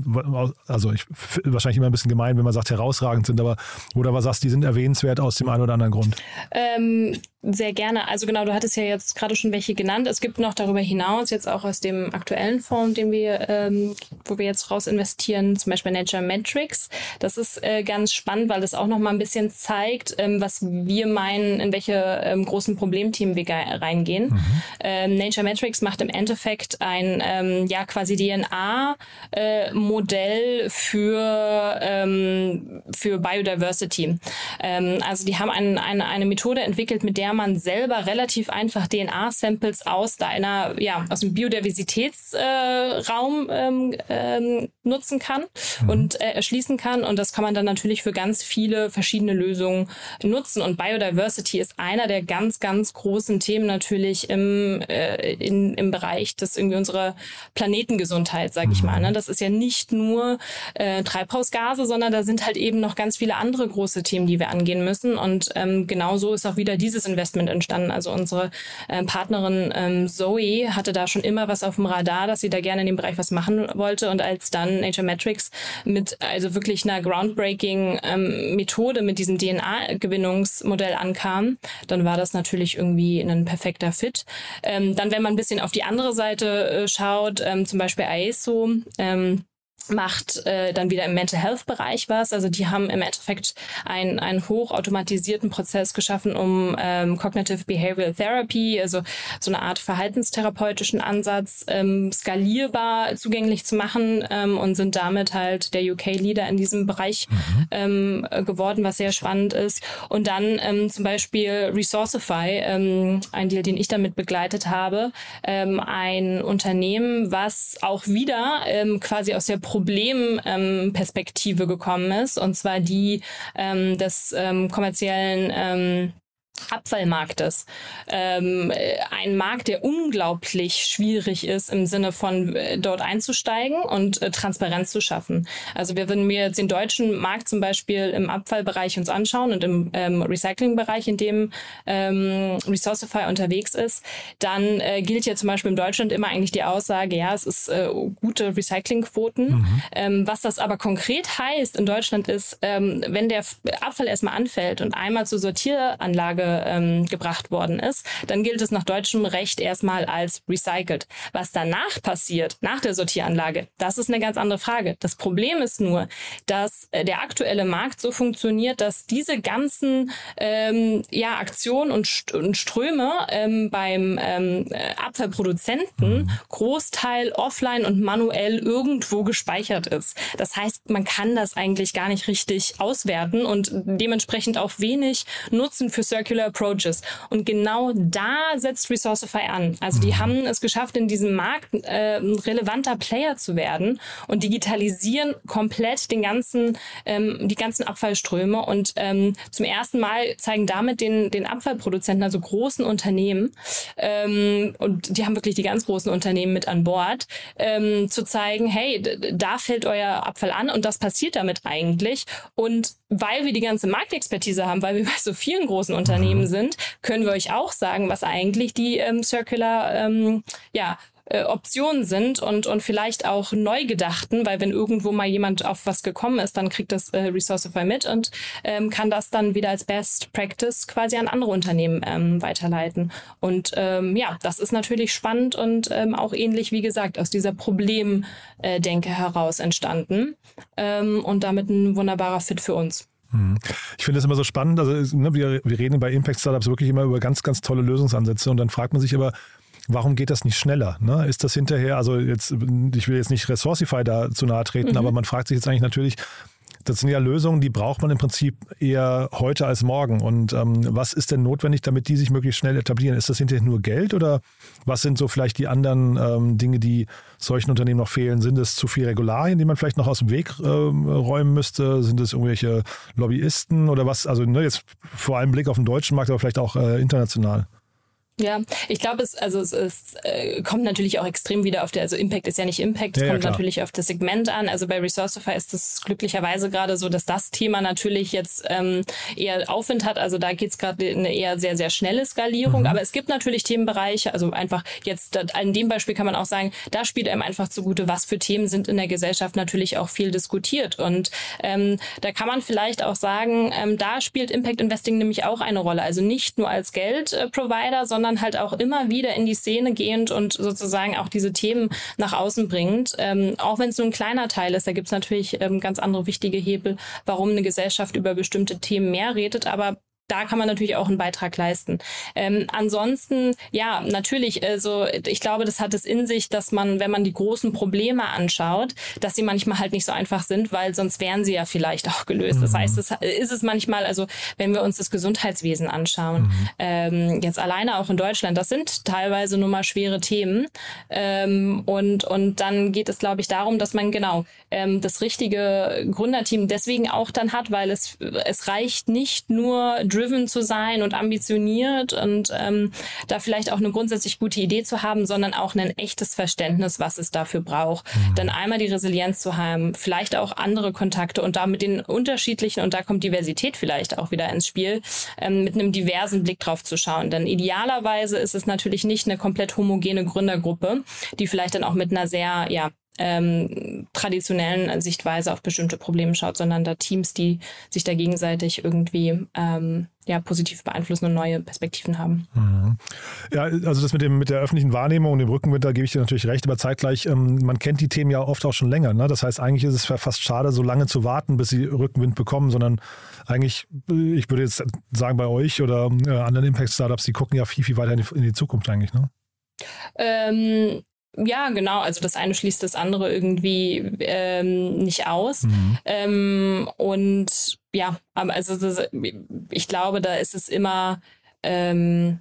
also ich, wahrscheinlich immer ein bisschen gemein, wenn man sagt, herausragend sind, aber du aber sagst, die sind erwähnenswert aus dem einen oder anderen Grund. Ähm, sehr gerne. Also genau, du hattest ja jetzt gerade schon welche genannt. Es gibt noch darüber hinaus jetzt auch aus dem aktuellen Fonds, den wir, ähm, wo wir jetzt raus investieren, zum Beispiel Nature Metrics. Das ist äh, ganz spannend, weil das auch noch mal ein bisschen zeigt, ähm, was wir meinen, in welche ähm, großen Problemthemen wir reingehen. Mhm. Ähm, Nature Metrics macht im Endeffekt ein ähm, ja quasi DNA-Modell äh, für ähm, für Biodiversity. Ähm, also die haben ein, eine eine Methode entwickelt, mit der der man selber relativ einfach DNA-Samples aus deiner, ja, aus dem Biodiversitätsraum äh, ähm, ähm, nutzen kann mhm. und äh, erschließen kann. Und das kann man dann natürlich für ganz viele verschiedene Lösungen nutzen. Und Biodiversity ist einer der ganz, ganz großen Themen natürlich im, äh, in, im Bereich des irgendwie unserer Planetengesundheit, sage ich mal. Ne? Das ist ja nicht nur äh, Treibhausgase, sondern da sind halt eben noch ganz viele andere große Themen, die wir angehen müssen. Und ähm, genauso ist auch wieder dieses Investment entstanden. Also unsere äh, Partnerin ähm, Zoe hatte da schon immer was auf dem Radar, dass sie da gerne in dem Bereich was machen wollte. Und als dann Nature Metrics mit also wirklich einer groundbreaking ähm, Methode mit diesem DNA-Gewinnungsmodell ankam, dann war das natürlich irgendwie ein perfekter Fit. Ähm, dann, wenn man ein bisschen auf die andere Seite äh, schaut, ähm, zum Beispiel AESO, ähm, macht äh, dann wieder im Mental Health Bereich was. Also die haben im Endeffekt einen, einen hochautomatisierten Prozess geschaffen, um ähm, Cognitive Behavioral Therapy, also so eine Art verhaltenstherapeutischen Ansatz, ähm, skalierbar zugänglich zu machen ähm, und sind damit halt der UK-Leader in diesem Bereich mhm. ähm, geworden, was sehr spannend ist. Und dann ähm, zum Beispiel Resourcify, ähm, ein Deal, den ich damit begleitet habe, ähm, ein Unternehmen, was auch wieder ähm, quasi aus der Problemperspektive ähm, gekommen ist, und zwar die ähm, des ähm, kommerziellen ähm, Abfallmarktes. Ähm, ein Markt, der unglaublich schwierig ist im Sinne von äh, dort einzusteigen und äh, Transparenz zu schaffen. Also wir, wenn wir jetzt den deutschen Markt zum Beispiel im Abfallbereich uns anschauen und im ähm, Recyclingbereich, in dem ähm, Resourcify unterwegs ist, dann äh, gilt ja zum Beispiel in Deutschland immer eigentlich die Aussage, ja, es ist äh, gute Recyclingquoten. Mhm. Ähm, was das aber konkret heißt in Deutschland ist, ähm, wenn der Abfall erstmal anfällt und einmal zur Sortieranlage ähm, gebracht worden ist, dann gilt es nach deutschem Recht erstmal als recycelt. Was danach passiert, nach der Sortieranlage, das ist eine ganz andere Frage. Das Problem ist nur, dass äh, der aktuelle Markt so funktioniert, dass diese ganzen ähm, ja, Aktionen und, St und Ströme ähm, beim ähm, äh, Abfallproduzenten. Großteil offline und manuell irgendwo gespeichert ist. Das heißt, man kann das eigentlich gar nicht richtig auswerten und dementsprechend auch wenig Nutzen für Circular Circular Approaches. Und genau da setzt Resourcify an. Also die mhm. haben es geschafft, in diesem Markt äh, ein relevanter Player zu werden und digitalisieren komplett den ganzen, ähm, die ganzen Abfallströme und ähm, zum ersten Mal zeigen damit den, den Abfallproduzenten, also großen Unternehmen, ähm, und die haben wirklich die ganz großen Unternehmen mit an Bord, ähm, zu zeigen, hey, da fällt euer Abfall an und das passiert damit eigentlich. Und weil wir die ganze Marktexpertise haben, weil wir bei so vielen großen Unternehmen mhm. sind, können wir euch auch sagen, was eigentlich die ähm, Circular ähm, ja, äh, Optionen sind und, und vielleicht auch neu gedachten, weil wenn irgendwo mal jemand auf was gekommen ist, dann kriegt das äh, Resourceify mit und ähm, kann das dann wieder als Best Practice quasi an andere Unternehmen ähm, weiterleiten. Und ähm, ja, das ist natürlich spannend und ähm, auch ähnlich, wie gesagt, aus dieser Problemdenke heraus entstanden ähm, und damit ein wunderbarer Fit für uns. Mhm. Ich finde es immer so spannend. Also, ne, wir, wir reden bei Impact Startups wirklich immer über ganz, ganz tolle Lösungsansätze und dann fragt man sich aber, warum geht das nicht schneller? Ne? Ist das hinterher, also jetzt, ich will jetzt nicht Resourcify da zu nahe treten, mhm. aber man fragt sich jetzt eigentlich natürlich, das sind ja Lösungen, die braucht man im Prinzip eher heute als morgen. Und ähm, was ist denn notwendig, damit die sich möglichst schnell etablieren? Ist das hinterher nur Geld oder was sind so vielleicht die anderen ähm, Dinge, die solchen Unternehmen noch fehlen? Sind es zu viele Regularien, die man vielleicht noch aus dem Weg ähm, räumen müsste? Sind es irgendwelche Lobbyisten oder was? Also ne, jetzt vor allem Blick auf den deutschen Markt, aber vielleicht auch äh, international. Ja, ich glaube, es, also es, es äh, kommt natürlich auch extrem wieder auf der, also Impact ist ja nicht Impact, es ja, kommt ja, natürlich auf das Segment an. Also bei Resourceify ist es glücklicherweise gerade so, dass das Thema natürlich jetzt ähm, eher Aufwind hat. Also da geht's gerade eine eher sehr, sehr schnelle Skalierung. Mhm. Aber es gibt natürlich Themenbereiche, also einfach jetzt an dem Beispiel kann man auch sagen, da spielt einem einfach zugute, was für Themen sind in der Gesellschaft natürlich auch viel diskutiert. Und ähm, da kann man vielleicht auch sagen, ähm, da spielt Impact Investing nämlich auch eine Rolle. Also nicht nur als Geldprovider, sondern sondern halt auch immer wieder in die Szene gehend und sozusagen auch diese Themen nach außen bringt. Ähm, auch wenn es nur ein kleiner Teil ist, da gibt es natürlich ähm, ganz andere wichtige Hebel, warum eine Gesellschaft über bestimmte Themen mehr redet. Aber da kann man natürlich auch einen Beitrag leisten. Ähm, ansonsten, ja, natürlich, also ich glaube, das hat es in sich, dass man, wenn man die großen Probleme anschaut, dass sie manchmal halt nicht so einfach sind, weil sonst wären sie ja vielleicht auch gelöst. Mhm. Das heißt, es ist es manchmal, also wenn wir uns das Gesundheitswesen anschauen, mhm. ähm, jetzt alleine auch in Deutschland, das sind teilweise nur mal schwere Themen. Ähm, und, und dann geht es, glaube ich, darum, dass man genau ähm, das richtige Gründerteam deswegen auch dann hat, weil es, es reicht nicht nur driven zu sein und ambitioniert und ähm, da vielleicht auch eine grundsätzlich gute Idee zu haben, sondern auch ein echtes Verständnis, was es dafür braucht. Mhm. Dann einmal die Resilienz zu haben, vielleicht auch andere Kontakte und da mit den unterschiedlichen, und da kommt Diversität vielleicht auch wieder ins Spiel, ähm, mit einem diversen Blick drauf zu schauen. Denn idealerweise ist es natürlich nicht eine komplett homogene Gründergruppe, die vielleicht dann auch mit einer sehr, ja, ähm, traditionellen Sichtweise auf bestimmte Probleme schaut, sondern da Teams, die sich da gegenseitig irgendwie ähm, ja, positiv beeinflussen und neue Perspektiven haben. Mhm. Ja, also das mit, dem, mit der öffentlichen Wahrnehmung und dem Rückenwind, da gebe ich dir natürlich recht, aber zeitgleich, ähm, man kennt die Themen ja oft auch schon länger. Ne? Das heißt, eigentlich ist es fast schade, so lange zu warten, bis sie Rückenwind bekommen, sondern eigentlich, ich würde jetzt sagen, bei euch oder äh, anderen Impact-Startups, die gucken ja viel, viel weiter in die, in die Zukunft eigentlich. Ne? Ähm, ja, genau. Also das eine schließt das andere irgendwie ähm, nicht aus. Mhm. Ähm, und ja, also das, ich glaube, da ist es immer ähm,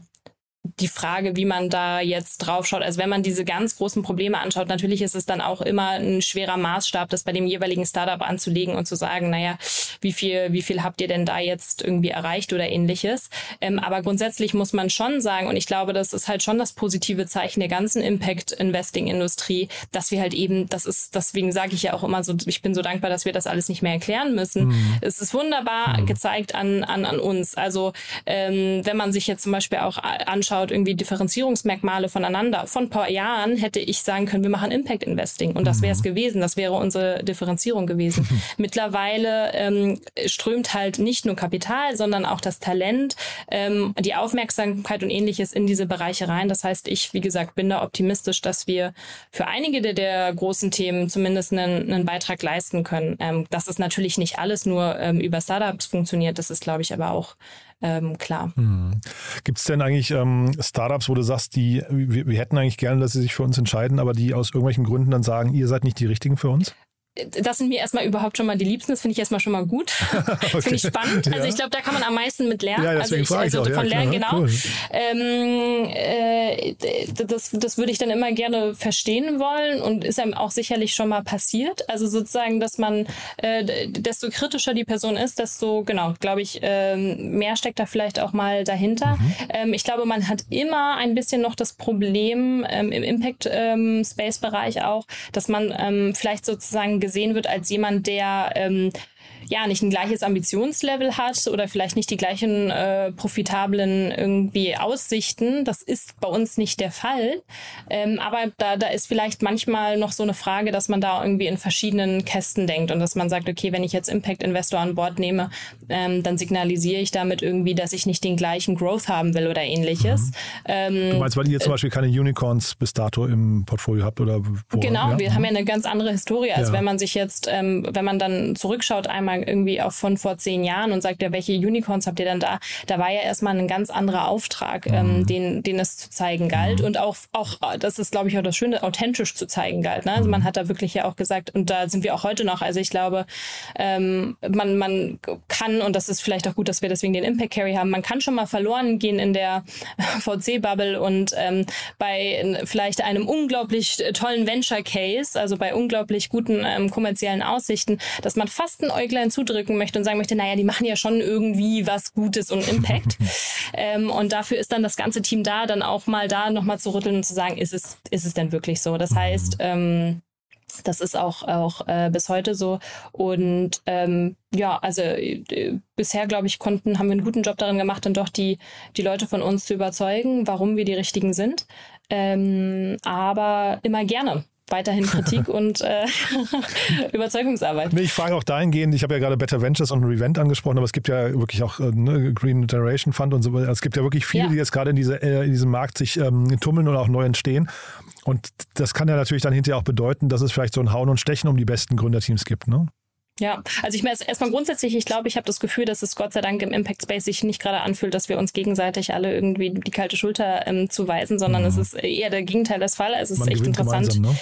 die Frage, wie man da jetzt drauf schaut. Also wenn man diese ganz großen Probleme anschaut, natürlich ist es dann auch immer ein schwerer Maßstab, das bei dem jeweiligen Startup anzulegen und zu sagen, naja, wie viel, wie viel habt ihr denn da jetzt irgendwie erreicht oder ähnliches. Ähm, aber grundsätzlich muss man schon sagen, und ich glaube, das ist halt schon das positive Zeichen der ganzen Impact-Investing-Industrie, dass wir halt eben, das ist, deswegen sage ich ja auch immer so, ich bin so dankbar, dass wir das alles nicht mehr erklären müssen. Mhm. Es ist wunderbar mhm. gezeigt an, an, an uns. Also ähm, wenn man sich jetzt zum Beispiel auch anschaut, anschaut, irgendwie Differenzierungsmerkmale voneinander. Von ein paar Jahren hätte ich sagen können, wir machen Impact Investing und das wäre es mhm. gewesen. Das wäre unsere Differenzierung gewesen. Mittlerweile ähm, strömt halt nicht nur Kapital, sondern auch das Talent, ähm, die Aufmerksamkeit und ähnliches in diese Bereiche rein. Das heißt, ich, wie gesagt, bin da optimistisch, dass wir für einige der, der großen Themen zumindest einen, einen Beitrag leisten können. Ähm, dass es natürlich nicht alles nur ähm, über Startups funktioniert, das ist, glaube ich, aber auch ähm, klar. Hm. Gibt es denn eigentlich ähm, Startups, wo du sagst, die, wir, wir hätten eigentlich gerne, dass sie sich für uns entscheiden, aber die aus irgendwelchen Gründen dann sagen, ihr seid nicht die richtigen für uns? Das sind mir erstmal überhaupt schon mal die Liebsten. Das finde ich erstmal schon mal gut. Das okay. finde ich spannend. Also ja. Ich glaube, da kann man am meisten mit lernen. Ja, also ich, also ich von lernen, ja, genau. Cool. Ähm, äh, das, das würde ich dann immer gerne verstehen wollen und ist einem auch sicherlich schon mal passiert. Also sozusagen, dass man, äh, desto kritischer die Person ist, desto, genau, glaube ich, äh, mehr steckt da vielleicht auch mal dahinter. Mhm. Ähm, ich glaube, man hat immer ein bisschen noch das Problem ähm, im Impact-Space-Bereich ähm, auch, dass man ähm, vielleicht sozusagen gesehen wird als jemand, der ähm, ja nicht ein gleiches Ambitionslevel hat oder vielleicht nicht die gleichen äh, profitablen irgendwie Aussichten. Das ist bei uns nicht der Fall. Ähm, aber da, da ist vielleicht manchmal noch so eine Frage, dass man da irgendwie in verschiedenen Kästen denkt und dass man sagt, okay, wenn ich jetzt Impact Investor an Bord nehme, ähm, dann signalisiere ich damit irgendwie, dass ich nicht den gleichen Growth haben will oder ähnliches. Mhm. Ähm, du meinst, weil ihr zum Beispiel keine Unicorns bis dato im Portfolio habt oder wo, Genau, ja? wir haben ja eine ganz andere Historie, als ja. wenn man sich jetzt, ähm, wenn man dann zurückschaut, einmal irgendwie auch von vor zehn Jahren und sagt, ja, welche Unicorns habt ihr denn da? Da war ja erstmal ein ganz anderer Auftrag, ähm, mhm. den, den es zu zeigen galt. Mhm. Und auch, auch, das ist, glaube ich, auch das Schöne, authentisch zu zeigen galt. Ne? Also mhm. man hat da wirklich ja auch gesagt, und da sind wir auch heute noch. Also ich glaube, ähm, man, man kann, und das ist vielleicht auch gut, dass wir deswegen den Impact Carry haben, man kann schon mal verloren gehen in der VC-Bubble und ähm, bei vielleicht einem unglaublich tollen Venture Case, also bei unglaublich guten ähm, kommerziellen Aussichten, dass man fast ein Äuglein zudrücken möchte und sagen möchte, naja, die machen ja schon irgendwie was Gutes und Impact. ähm, und dafür ist dann das ganze Team da, dann auch mal da nochmal zu rütteln und zu sagen, ist es, ist es denn wirklich so? Das heißt, ähm, das ist auch, auch äh, bis heute so. Und ähm, ja, also äh, bisher, glaube ich, konnten, haben wir einen guten Job darin gemacht, dann doch die, die Leute von uns zu überzeugen, warum wir die richtigen sind. Ähm, aber immer gerne weiterhin Kritik und äh, Überzeugungsarbeit. Nee, ich frage auch dahingehend, ich habe ja gerade Better Ventures und Revent angesprochen, aber es gibt ja wirklich auch äh, ne, Green Generation Fund und so weiter. Es gibt ja wirklich viele, ja. die jetzt gerade in, diese, äh, in diesem Markt sich ähm, tummeln oder auch neu entstehen. Und das kann ja natürlich dann hinterher auch bedeuten, dass es vielleicht so ein Hauen und Stechen um die besten Gründerteams gibt, ne? Ja, also ich meine erstmal grundsätzlich, ich glaube, ich habe das Gefühl, dass es Gott sei Dank im Impact Space sich nicht gerade anfühlt, dass wir uns gegenseitig alle irgendwie die kalte Schulter ähm, zuweisen, sondern mhm. es ist eher der Gegenteil des Fall. Also es Man ist echt interessant. Ne?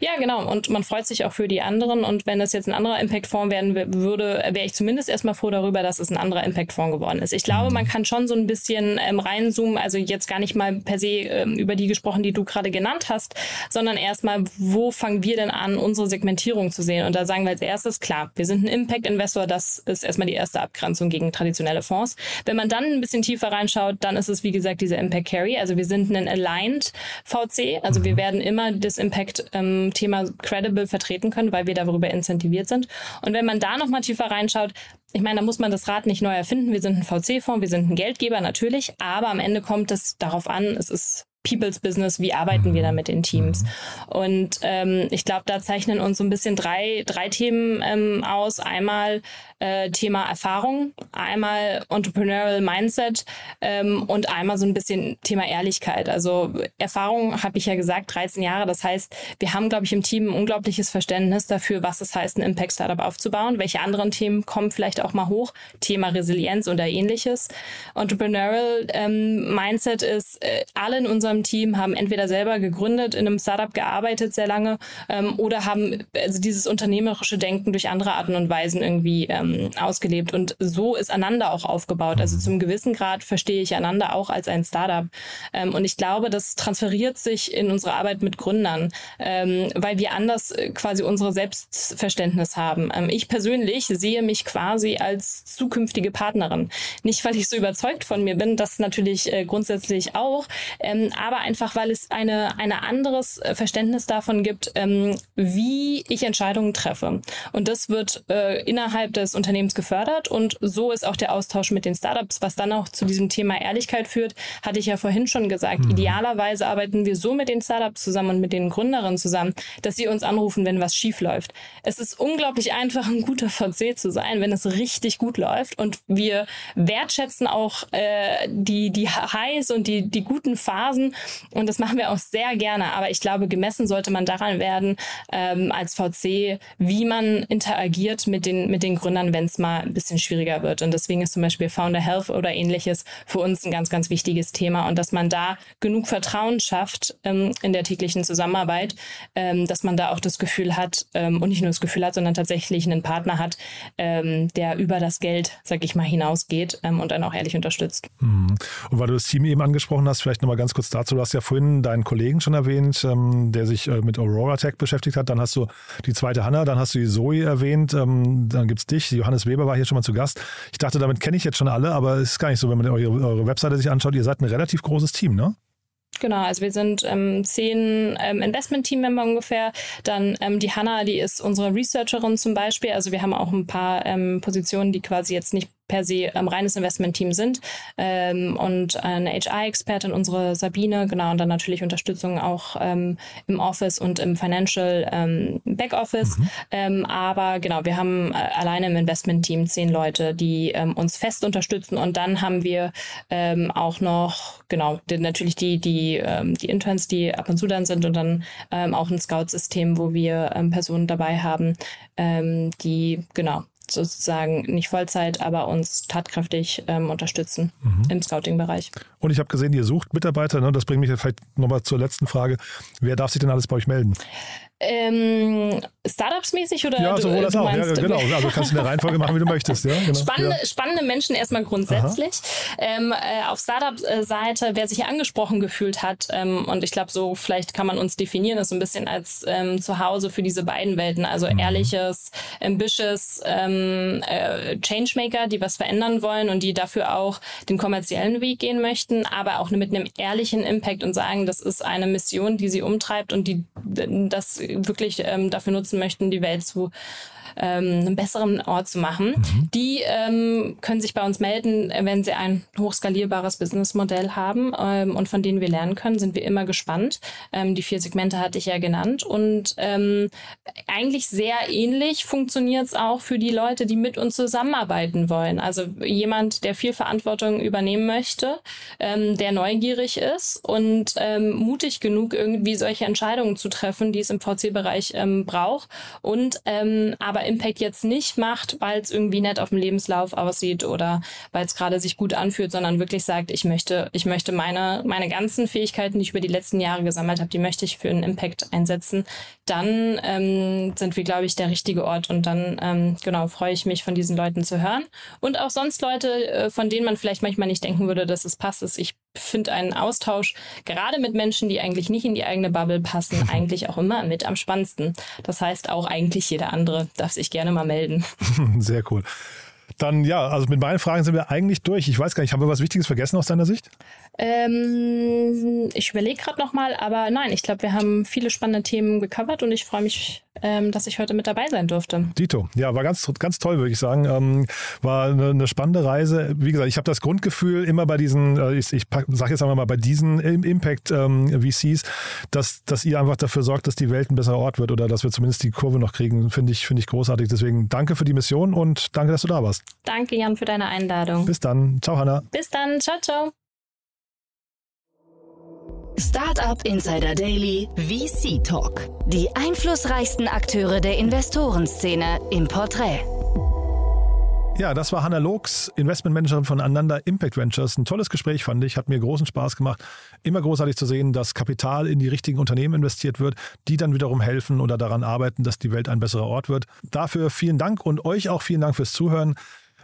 Ja, genau. Und man freut sich auch für die anderen. Und wenn es jetzt ein anderer Impact-Fonds werden würde, wäre ich zumindest erstmal froh darüber, dass es ein anderer Impact-Fonds geworden ist. Ich glaube, man kann schon so ein bisschen ähm, reinzoomen, also jetzt gar nicht mal per se ähm, über die gesprochen, die du gerade genannt hast, sondern erstmal, wo fangen wir denn an, unsere Segmentierung zu sehen? Und da sagen wir als erstes, klar, wir sind ein Impact-Investor, das ist erstmal die erste Abgrenzung gegen traditionelle Fonds. Wenn man dann ein bisschen tiefer reinschaut, dann ist es, wie gesagt, dieser Impact Carry. Also wir sind ein Aligned VC, also wir mhm. werden immer das Impact ähm, Thema credible vertreten können, weil wir darüber incentiviert sind. Und wenn man da nochmal tiefer reinschaut, ich meine, da muss man das Rad nicht neu erfinden. Wir sind ein VC-Fonds, wir sind ein Geldgeber natürlich, aber am Ende kommt es darauf an, es ist People's Business, wie arbeiten wir da mit den Teams? Und ähm, ich glaube, da zeichnen uns so ein bisschen drei, drei Themen ähm, aus. Einmal äh, Thema Erfahrung, einmal Entrepreneurial Mindset ähm, und einmal so ein bisschen Thema Ehrlichkeit. Also Erfahrung habe ich ja gesagt, 13 Jahre. Das heißt, wir haben, glaube ich, im Team ein unglaubliches Verständnis dafür, was es heißt, ein Impact-Startup aufzubauen. Welche anderen Themen kommen vielleicht auch mal hoch? Thema Resilienz oder ähnliches. Entrepreneurial ähm, Mindset ist, äh, alle in unserem Team haben entweder selber gegründet, in einem Startup gearbeitet sehr lange ähm, oder haben also dieses unternehmerische Denken durch andere Arten und Weisen irgendwie ähm, ausgelebt. Und so ist Ananda auch aufgebaut. Also zum gewissen Grad verstehe ich Ananda auch als ein Startup. Ähm, und ich glaube, das transferiert sich in unsere Arbeit mit Gründern, ähm, weil wir anders äh, quasi unsere Selbstverständnis haben. Ähm, ich persönlich sehe mich quasi als zukünftige Partnerin. Nicht, weil ich so überzeugt von mir bin, das natürlich äh, grundsätzlich auch, ähm, aber einfach, weil es eine, eine anderes äh, Verständnis davon gibt, ähm, wie ich Entscheidungen treffe. Und das wird äh, innerhalb des Unternehmens gefördert und so ist auch der Austausch mit den Startups, was dann auch zu diesem Thema Ehrlichkeit führt, hatte ich ja vorhin schon gesagt. Mhm. Idealerweise arbeiten wir so mit den Startups zusammen und mit den Gründerinnen zusammen, dass sie uns anrufen, wenn was schief läuft. Es ist unglaublich einfach, ein guter VC zu sein, wenn es richtig gut läuft und wir wertschätzen auch äh, die, die Highs und die, die guten Phasen und das machen wir auch sehr gerne. Aber ich glaube, gemessen sollte man daran werden, ähm, als VC, wie man interagiert mit den, mit den Gründern, wenn es mal ein bisschen schwieriger wird. Und deswegen ist zum Beispiel Founder Health oder ähnliches für uns ein ganz, ganz wichtiges Thema. Und dass man da genug Vertrauen schafft ähm, in der täglichen Zusammenarbeit, ähm, dass man da auch das Gefühl hat ähm, und nicht nur das Gefühl hat, sondern tatsächlich einen Partner hat, ähm, der über das Geld, sag ich mal, hinausgeht ähm, und dann auch ehrlich unterstützt. Mhm. Und weil du das Team eben angesprochen hast, vielleicht nochmal ganz kurz dazu. Du hast ja vorhin deinen Kollegen schon erwähnt, ähm, der sich äh, mit Aurora Tech beschäftigt hat. Dann hast du die zweite Hanna, dann hast du die Zoe erwähnt. Dann gibt es dich. Johannes Weber war hier schon mal zu Gast. Ich dachte, damit kenne ich jetzt schon alle, aber es ist gar nicht so, wenn man eure, eure Webseite sich anschaut. Ihr seid ein relativ großes Team, ne? genau. Also wir sind ähm, zehn ähm, Investment-Team-Member ungefähr. Dann ähm, die Hanna, die ist unsere Researcherin zum Beispiel. Also wir haben auch ein paar ähm, Positionen, die quasi jetzt nicht per se ähm, reines Investment-Team sind ähm, und eine HR-Expertin, unsere Sabine, genau, und dann natürlich Unterstützung auch ähm, im Office und im Financial ähm, Backoffice. Mhm. Ähm, aber genau, wir haben äh, alleine im Investment-Team zehn Leute, die ähm, uns fest unterstützen und dann haben wir ähm, auch noch, genau, die, natürlich die, die, die Interns, die ab und zu dann sind und dann auch ein Scout-System, wo wir Personen dabei haben, die, genau, sozusagen nicht Vollzeit, aber uns tatkräftig ähm, unterstützen mhm. im Scouting-Bereich. Und ich habe gesehen, ihr sucht Mitarbeiter. Ne? Das bringt mich vielleicht nochmal zur letzten Frage. Wer darf sich denn alles bei euch melden? Ähm, Startups-mäßig oder? Ja, sowohl als auch. Ja, genau. Also kannst du in der Reihenfolge machen, wie du möchtest. Ja, genau. spannende, ja. spannende Menschen erstmal grundsätzlich. Ähm, äh, auf Startup-Seite, wer sich hier angesprochen gefühlt hat, ähm, und ich glaube, so vielleicht kann man uns definieren, ist so ein bisschen als ähm, Zuhause für diese beiden Welten. Also mhm. ehrliches, ambitious ähm, äh, Changemaker, die was verändern wollen und die dafür auch den kommerziellen Weg gehen möchten, aber auch mit einem ehrlichen Impact und sagen, das ist eine Mission, die sie umtreibt und die das wirklich ähm, dafür nutzen möchten, die Welt zu ähm, einen besseren Ort zu machen. Mhm. Die ähm, können sich bei uns melden, wenn sie ein hochskalierbares Businessmodell haben ähm, und von denen wir lernen können, sind wir immer gespannt. Ähm, die vier Segmente hatte ich ja genannt und ähm, eigentlich sehr ähnlich funktioniert es auch für die Leute, die mit uns zusammenarbeiten wollen. Also jemand, der viel Verantwortung übernehmen möchte, ähm, der neugierig ist und mutig genug, irgendwie solche Entscheidungen zu treffen, die es im VC-Bereich braucht und aber aber Impact jetzt nicht macht, weil es irgendwie nett auf dem Lebenslauf aussieht oder weil es gerade sich gut anfühlt, sondern wirklich sagt, ich möchte, ich möchte meine, meine ganzen Fähigkeiten, die ich über die letzten Jahre gesammelt habe, die möchte ich für einen Impact einsetzen, dann ähm, sind wir, glaube ich, der richtige Ort und dann, ähm, genau, freue ich mich von diesen Leuten zu hören. Und auch sonst Leute, äh, von denen man vielleicht manchmal nicht denken würde, dass es passt. Ist. Ich finde einen Austausch gerade mit Menschen, die eigentlich nicht in die eigene Bubble passen, eigentlich auch immer mit am spannendsten. Das heißt, auch eigentlich jeder andere darf sich gerne mal melden. Sehr cool. Dann ja, also mit meinen Fragen sind wir eigentlich durch. Ich weiß gar nicht, haben wir was Wichtiges vergessen aus deiner Sicht? Ähm, ich überlege gerade nochmal, aber nein, ich glaube, wir haben viele spannende Themen gecovert und ich freue mich, ähm, dass ich heute mit dabei sein durfte. Dito, ja, war ganz, ganz toll, würde ich sagen. Ähm, war eine, eine, spannende Reise. Wie gesagt, ich habe das Grundgefühl immer bei diesen, äh, ich, ich sage jetzt einmal mal, bei diesen Impact ähm, VCs, dass, dass ihr einfach dafür sorgt, dass die Welt ein besserer Ort wird oder dass wir zumindest die Kurve noch kriegen, finde ich, finde ich großartig. Deswegen danke für die Mission und danke, dass du da warst. Danke, Jan, für deine Einladung. Bis dann. Ciao, Hanna. Bis dann. Ciao, ciao. Startup Insider Daily VC Talk. Die einflussreichsten Akteure der Investorenszene im Porträt. Ja, das war Hanna Looks, Investmentmanagerin von Ananda Impact Ventures. Ein tolles Gespräch fand ich, hat mir großen Spaß gemacht. Immer großartig zu sehen, dass Kapital in die richtigen Unternehmen investiert wird, die dann wiederum helfen oder daran arbeiten, dass die Welt ein besserer Ort wird. Dafür vielen Dank und euch auch vielen Dank fürs Zuhören.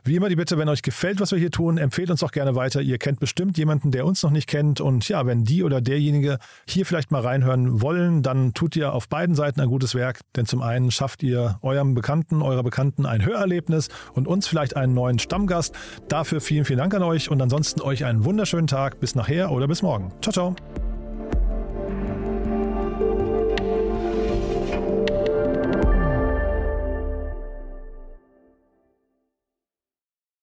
Wie immer die Bitte, wenn euch gefällt, was wir hier tun, empfehlt uns auch gerne weiter. Ihr kennt bestimmt jemanden, der uns noch nicht kennt. Und ja, wenn die oder derjenige hier vielleicht mal reinhören wollen, dann tut ihr auf beiden Seiten ein gutes Werk. Denn zum einen schafft ihr eurem Bekannten, eurer Bekannten ein Hörerlebnis und uns vielleicht einen neuen Stammgast. Dafür vielen, vielen Dank an euch und ansonsten euch einen wunderschönen Tag. Bis nachher oder bis morgen. Ciao, ciao.